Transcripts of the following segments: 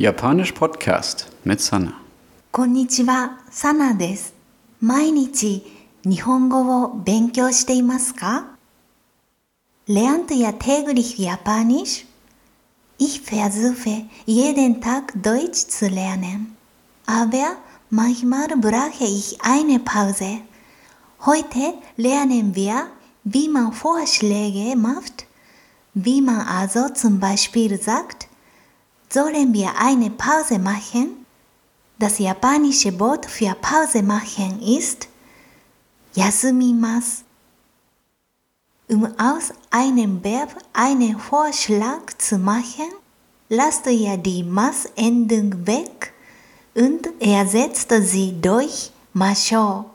Japanisch Podcast mit Sana. こんにちは、サナです。毎日日本語を勉強していますか Lernt ihr täglich Japanisch? Ich versuche jeden Tag Deutsch zu lernen. Aber manchmal brauche ich eine Pause. Heute lernen wir, wie man Vorschläge macht, wie man also zum Beispiel sagt, sollen wir eine Pause machen? Das japanische Wort für Pause machen ist yasumimasu. Um aus einem Verb einen Vorschlag zu machen, lasst ihr die Mas-Endung weg und ersetzt sie durch mashou.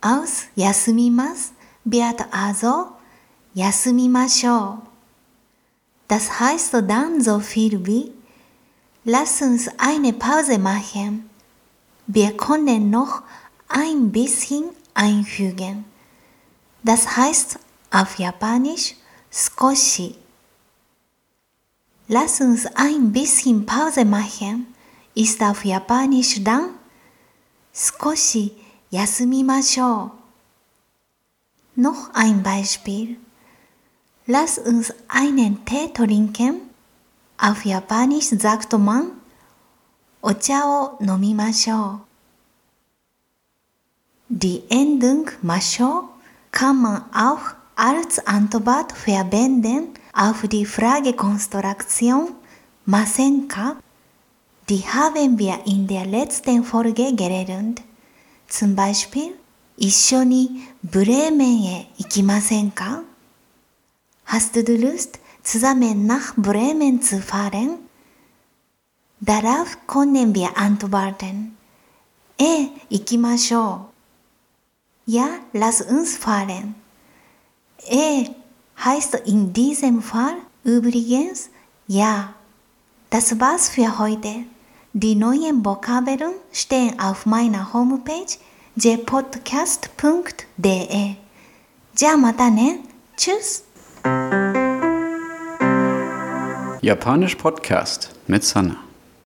Aus yasumimasu wird also yasumimashou. Das heißt dann so viel wie Lass uns eine Pause machen. Wir können noch ein bisschen einfügen. Das heißt auf Japanisch skoshi. Lass uns ein bisschen Pause machen ist auf Japanisch dann skoshi yasumimashou. Noch ein Beispiel. Lass uns einen Tee trinken. Auf Japanisch sagt man お茶を飲みましょう。Die Endung ましょう kann man auch als Antwort verwenden auf die Fragekonstruktion ませんか Die haben wir in der letzten Folge gelernt. Zum Beispiel 一緒にブレーメンへ行きませんか Hast du Lust, zusammen nach Bremen zu fahren? Darauf können wir antworten. ええ、行きましょう。Ja, lass uns fahren. ええ heißt in diesem Fall übrigens ja. Das war's für heute. Die neuen Vokabeln stehen auf meiner Homepage jpodcast.de. じゃあまたね。Tschüss! Japanisch Podcast mit Sana.